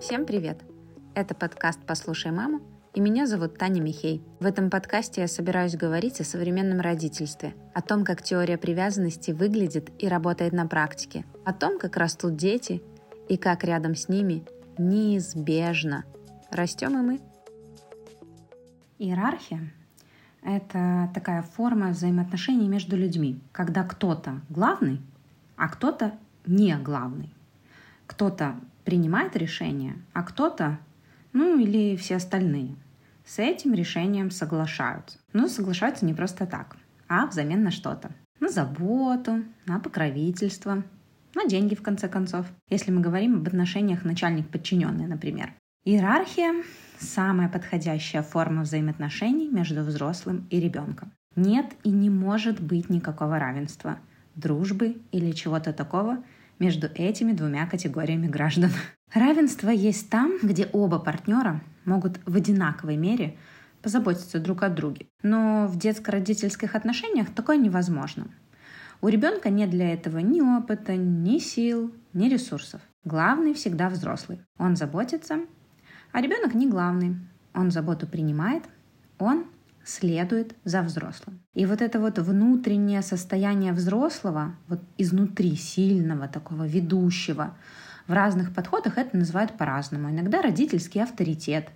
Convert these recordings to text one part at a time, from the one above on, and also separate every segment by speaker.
Speaker 1: Всем привет! Это подкаст «Послушай маму» и меня зовут Таня Михей. В этом подкасте я собираюсь говорить о современном родительстве, о том, как теория привязанности выглядит и работает на практике, о том, как растут дети и как рядом с ними неизбежно растем и мы.
Speaker 2: Иерархия — это такая форма взаимоотношений между людьми, когда кто-то главный, а кто-то не главный. Кто-то принимает решение, а кто-то, ну или все остальные, с этим решением соглашаются. Но соглашаются не просто так, а взамен на что-то. На заботу, на покровительство, на деньги, в конце концов. Если мы говорим об отношениях начальник-подчиненный, например. Иерархия – самая подходящая форма взаимоотношений между взрослым и ребенком. Нет и не может быть никакого равенства, дружбы или чего-то такого – между этими двумя категориями граждан. Равенство есть там, где оба партнера могут в одинаковой мере позаботиться друг о друге. Но в детско-родительских отношениях такое невозможно. У ребенка нет для этого ни опыта, ни сил, ни ресурсов. Главный всегда взрослый. Он заботится, а ребенок не главный. Он заботу принимает, он следует за взрослым. И вот это вот внутреннее состояние взрослого, вот изнутри сильного такого ведущего, в разных подходах это называют по-разному. Иногда родительский авторитет.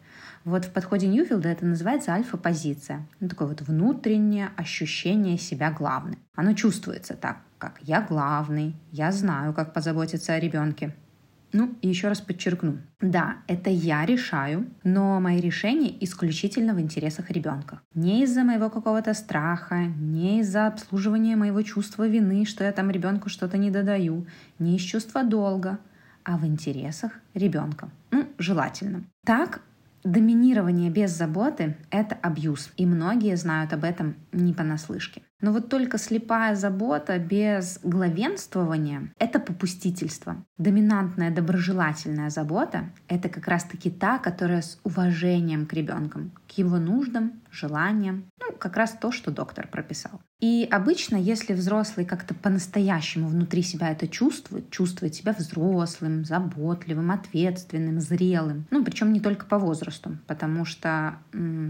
Speaker 2: Вот в подходе Ньюфилда это называется альфа-позиция. Ну, такое вот внутреннее ощущение себя главным. Оно чувствуется так, как я главный, я знаю, как позаботиться о ребенке. Ну, еще раз подчеркну. Да, это я решаю, но мои решения исключительно в интересах ребенка. Не из-за моего какого-то страха, не из-за обслуживания моего чувства вины, что я там ребенку что-то не додаю, не из чувства долга, а в интересах ребенка. Ну, желательно. Так Доминирование без заботы – это абьюз, и многие знают об этом не понаслышке. Но вот только слепая забота без главенствования — это попустительство. Доминантная доброжелательная забота — это как раз-таки та, которая с уважением к ребенкам, к его нуждам, желаниям. Ну, как раз то, что доктор прописал. И обычно, если взрослый как-то по-настоящему внутри себя это чувствует, чувствует себя взрослым, заботливым, ответственным, зрелым, ну, причем не только по возрасту, потому что,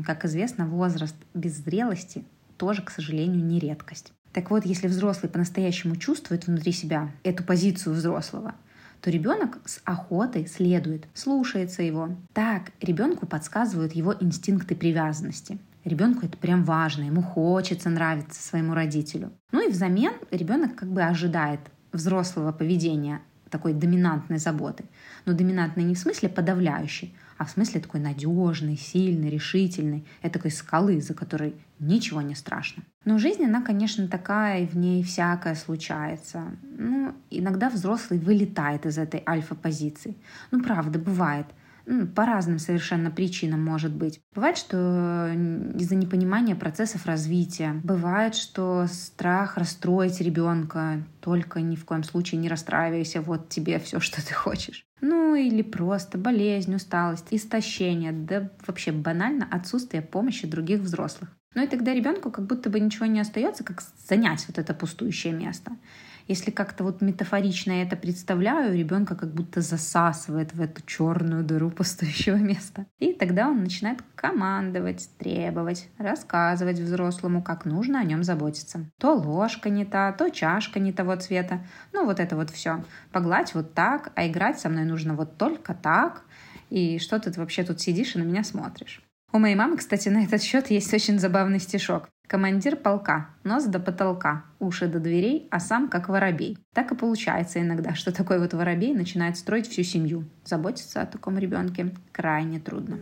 Speaker 2: как известно, возраст без зрелости тоже, к сожалению, не редкость. Так вот, если взрослый по-настоящему чувствует внутри себя эту позицию взрослого, то ребенок с охотой следует, слушается его. Так ребенку подсказывают его инстинкты привязанности. Ребенку это прям важно, ему хочется нравиться своему родителю. Ну и взамен ребенок как бы ожидает взрослого поведения такой доминантной заботы. Но доминантной не в смысле подавляющей, а в смысле такой надежный, сильный, решительный, это такой скалы, за которой ничего не страшно. Но жизнь, она, конечно, такая, и в ней всякое случается. Ну, иногда взрослый вылетает из этой альфа-позиции. Ну, правда, бывает – по разным совершенно причинам может быть. Бывает, что из-за непонимания процессов развития. Бывает, что страх расстроить ребенка. Только ни в коем случае не расстраивайся, вот тебе все, что ты хочешь. Ну или просто болезнь, усталость, истощение, да вообще банально отсутствие помощи других взрослых. Ну и тогда ребенку как будто бы ничего не остается, как занять вот это пустующее место. Если как-то вот метафорично я это представляю, ребенка как будто засасывает в эту черную дыру пустующего места. И тогда он начинает командовать, требовать, рассказывать взрослому, как нужно о нем заботиться. То ложка не та, то чашка не того цвета. Ну вот это вот все. Погладь вот так, а играть со мной нужно вот только так. И что ты вообще тут сидишь и на меня смотришь? У моей мамы, кстати, на этот счет есть очень забавный стишок. Командир полка, нос до потолка, уши до дверей, а сам как воробей. Так и получается иногда, что такой вот воробей начинает строить всю семью. Заботиться о таком ребенке крайне трудно.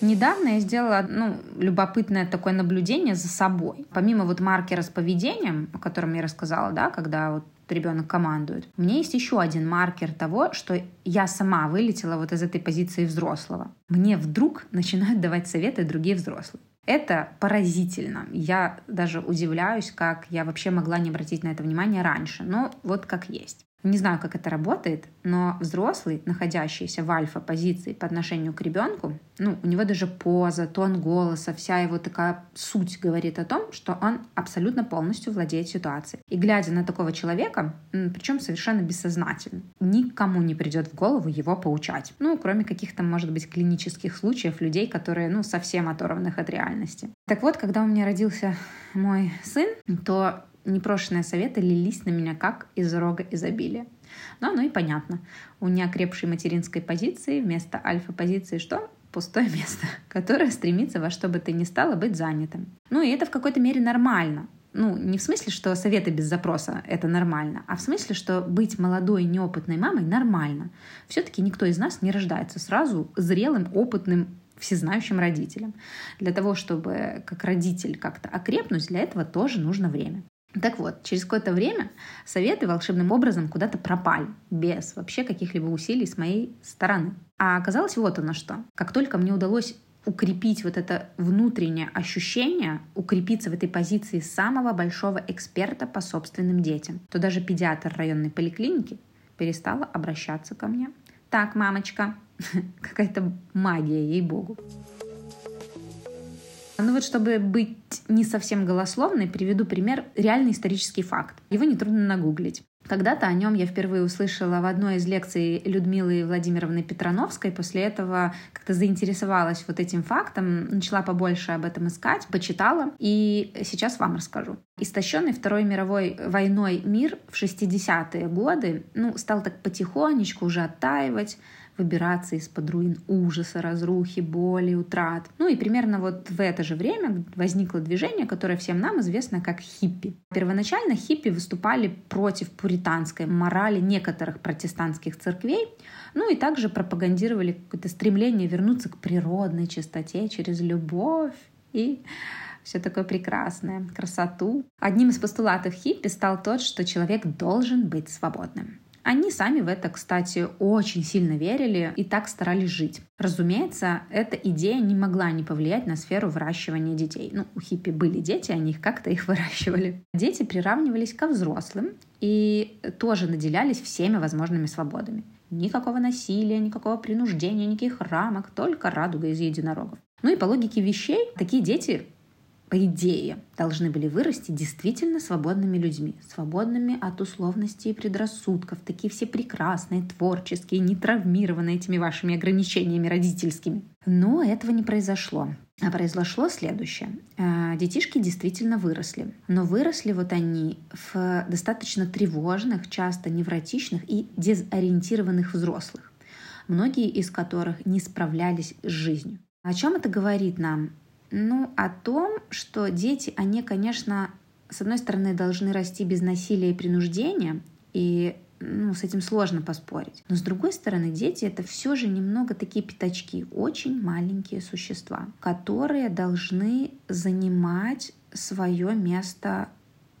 Speaker 2: Недавно я сделала ну, любопытное такое наблюдение за собой. Помимо вот маркера с поведением, о котором я рассказала, да, когда вот ребенок командует. У меня есть еще один маркер того, что я сама вылетела вот из этой позиции взрослого. Мне вдруг начинают давать советы другие взрослые. Это поразительно. Я даже удивляюсь, как я вообще могла не обратить на это внимание раньше. Но вот как есть. Не знаю, как это работает, но взрослый, находящийся в альфа-позиции по отношению к ребенку, ну, у него даже поза, тон голоса, вся его такая суть говорит о том, что он абсолютно полностью владеет ситуацией. И глядя на такого человека, причем совершенно бессознательно, никому не придет в голову его поучать. Ну, кроме каких-то, может быть, клинических случаев людей, которые, ну, совсем оторванных от реальности. Так вот, когда у меня родился мой сын, то непрошенные советы лились на меня как из рога изобилия. Но оно и понятно. У неокрепшей материнской позиции вместо альфа-позиции что? Пустое место, которое стремится во что бы ты ни стало быть занятым. Ну и это в какой-то мере нормально. Ну, не в смысле, что советы без запроса — это нормально, а в смысле, что быть молодой, неопытной мамой нормально. Все-таки никто из нас не рождается сразу зрелым, опытным, всезнающим родителем. Для того, чтобы как родитель как-то окрепнуть, для этого тоже нужно время. Так вот, через какое-то время советы волшебным образом куда-то пропали, без вообще каких-либо усилий с моей стороны. А оказалось вот оно что. Как только мне удалось укрепить вот это внутреннее ощущение, укрепиться в этой позиции самого большого эксперта по собственным детям, то даже педиатр районной поликлиники перестала обращаться ко мне. Так, мамочка, какая-то магия, ей-богу. Ну вот, чтобы быть не совсем голословной, приведу пример, реальный исторический факт. Его нетрудно нагуглить. Когда-то о нем я впервые услышала в одной из лекций Людмилы Владимировны Петрановской. После этого как-то заинтересовалась вот этим фактом, начала побольше об этом искать, почитала, и сейчас вам расскажу. Истощенный Второй мировой войной мир в 60-е годы ну, стал так потихонечку уже оттаивать, выбираться из-под руин ужаса, разрухи, боли, утрат. Ну и примерно вот в это же время возникло движение, которое всем нам известно как хиппи. Первоначально хиппи выступали против пуританской морали некоторых протестантских церквей, ну и также пропагандировали какое-то стремление вернуться к природной чистоте через любовь и все такое прекрасное, красоту. Одним из постулатов хиппи стал тот, что человек должен быть свободным. Они сами в это, кстати, очень сильно верили и так старались жить. Разумеется, эта идея не могла не повлиять на сферу выращивания детей. Ну, у хиппи были дети, они их как-то их выращивали. Дети приравнивались ко взрослым и тоже наделялись всеми возможными свободами. Никакого насилия, никакого принуждения, никаких рамок, только радуга из единорогов. Ну и по логике вещей, такие дети по идее, должны были вырасти действительно свободными людьми, свободными от условностей и предрассудков, такие все прекрасные, творческие, не травмированные этими вашими ограничениями родительскими. Но этого не произошло. А произошло следующее. А, детишки действительно выросли. Но выросли вот они в достаточно тревожных, часто невротичных и дезориентированных взрослых, многие из которых не справлялись с жизнью. О чем это говорит нам? Ну, о том, что дети, они, конечно, с одной стороны, должны расти без насилия и принуждения, и ну, с этим сложно поспорить. Но с другой стороны, дети это все же немного такие пятачки, очень маленькие существа, которые должны занимать свое место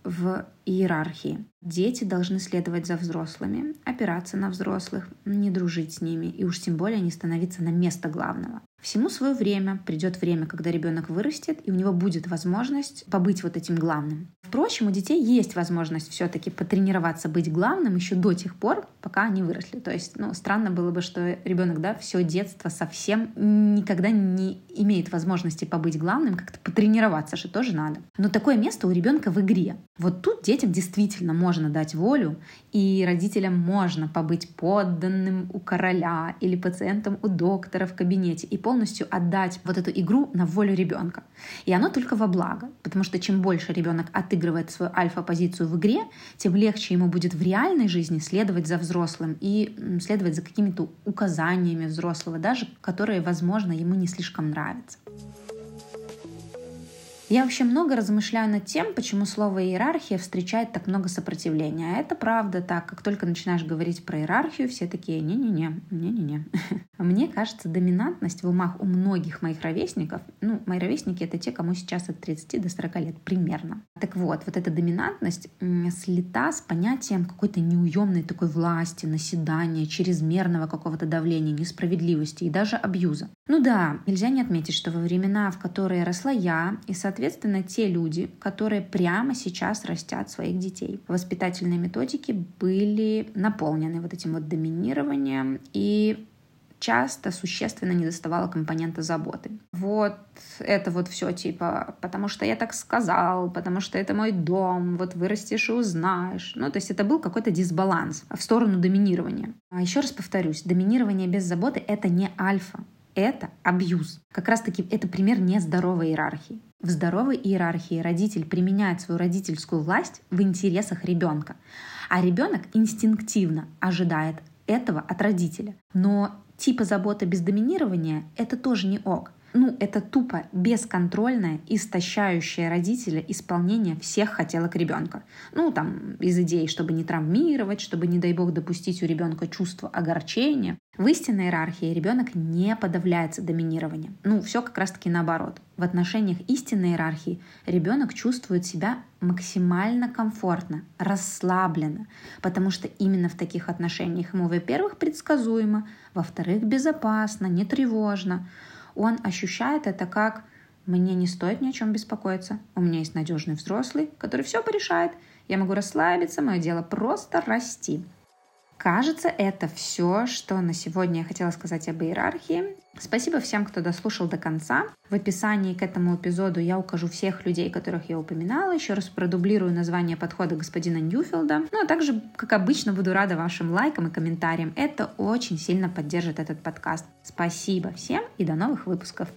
Speaker 2: в иерархии. Дети должны следовать за взрослыми, опираться на взрослых, не дружить с ними и уж тем более не становиться на место главного. Всему свое время. Придет время, когда ребенок вырастет, и у него будет возможность побыть вот этим главным. Впрочем, у детей есть возможность все-таки потренироваться быть главным еще до тех пор, пока они выросли. То есть, ну, странно было бы, что ребенок, да, все детство совсем никогда не имеет возможности побыть главным, как-то потренироваться же тоже надо. Но такое место у ребенка в игре. Вот тут детям действительно можно дать волю, и родителям можно побыть подданным у короля или пациентом у доктора в кабинете и полностью отдать вот эту игру на волю ребенка. И оно только во благо, потому что чем больше ребенок отыгрывает свою альфа-позицию в игре, тем легче ему будет в реальной жизни следовать за взрослым и следовать за какими-то указаниями взрослого, даже которые, возможно, ему не слишком нравятся. Я вообще много размышляю над тем, почему слово иерархия встречает так много сопротивления. А это правда так. Как только начинаешь говорить про иерархию, все такие не-не-не, не-не-не. Мне кажется, доминантность в умах у многих моих ровесников, ну, мои ровесники это те, кому сейчас от 30 до 40 лет примерно. Так вот, вот эта доминантность слита с понятием какой-то неуемной такой власти, наседания, чрезмерного какого-то давления, несправедливости и даже абьюза. Ну да, нельзя не отметить, что во времена, в которые росла я, и, соответственно,
Speaker 1: соответственно, те люди, которые прямо сейчас растят своих детей. Воспитательные методики были наполнены вот этим вот доминированием и часто существенно не доставала компонента заботы. Вот это вот все типа, потому что я так сказал, потому что это мой дом, вот вырастешь и узнаешь. Ну, то есть это был какой-то дисбаланс в сторону доминирования. А еще раз повторюсь, доминирование без заботы — это не альфа, это абьюз. Как раз-таки это пример нездоровой иерархии. В здоровой иерархии родитель применяет свою родительскую власть в интересах ребенка, а ребенок инстинктивно ожидает этого от родителя. Но типа заботы без доминирования — это тоже не ок. Ну, это тупо бесконтрольное, истощающее родителя исполнение всех хотелок ребенка. Ну, там, из идей, чтобы не травмировать, чтобы, не дай бог, допустить у ребенка чувство огорчения. В истинной иерархии ребенок не подавляется доминированием. Ну, все как раз-таки наоборот. В отношениях истинной иерархии ребенок чувствует себя максимально комфортно, расслабленно, потому что именно в таких отношениях ему, во-первых, предсказуемо, во-вторых, безопасно, не тревожно. Он ощущает это как «мне не стоит ни о чем беспокоиться, у меня есть надежный взрослый, который все порешает, я могу расслабиться, мое дело просто расти». Кажется, это все, что на сегодня я хотела сказать об иерархии. Спасибо всем, кто дослушал до конца. В описании к этому эпизоду я укажу всех людей, которых я упоминала. Еще раз продублирую название подхода господина Ньюфилда. Ну а также, как обычно, буду рада вашим лайкам и комментариям. Это очень сильно поддержит этот подкаст. Спасибо всем и до новых выпусков.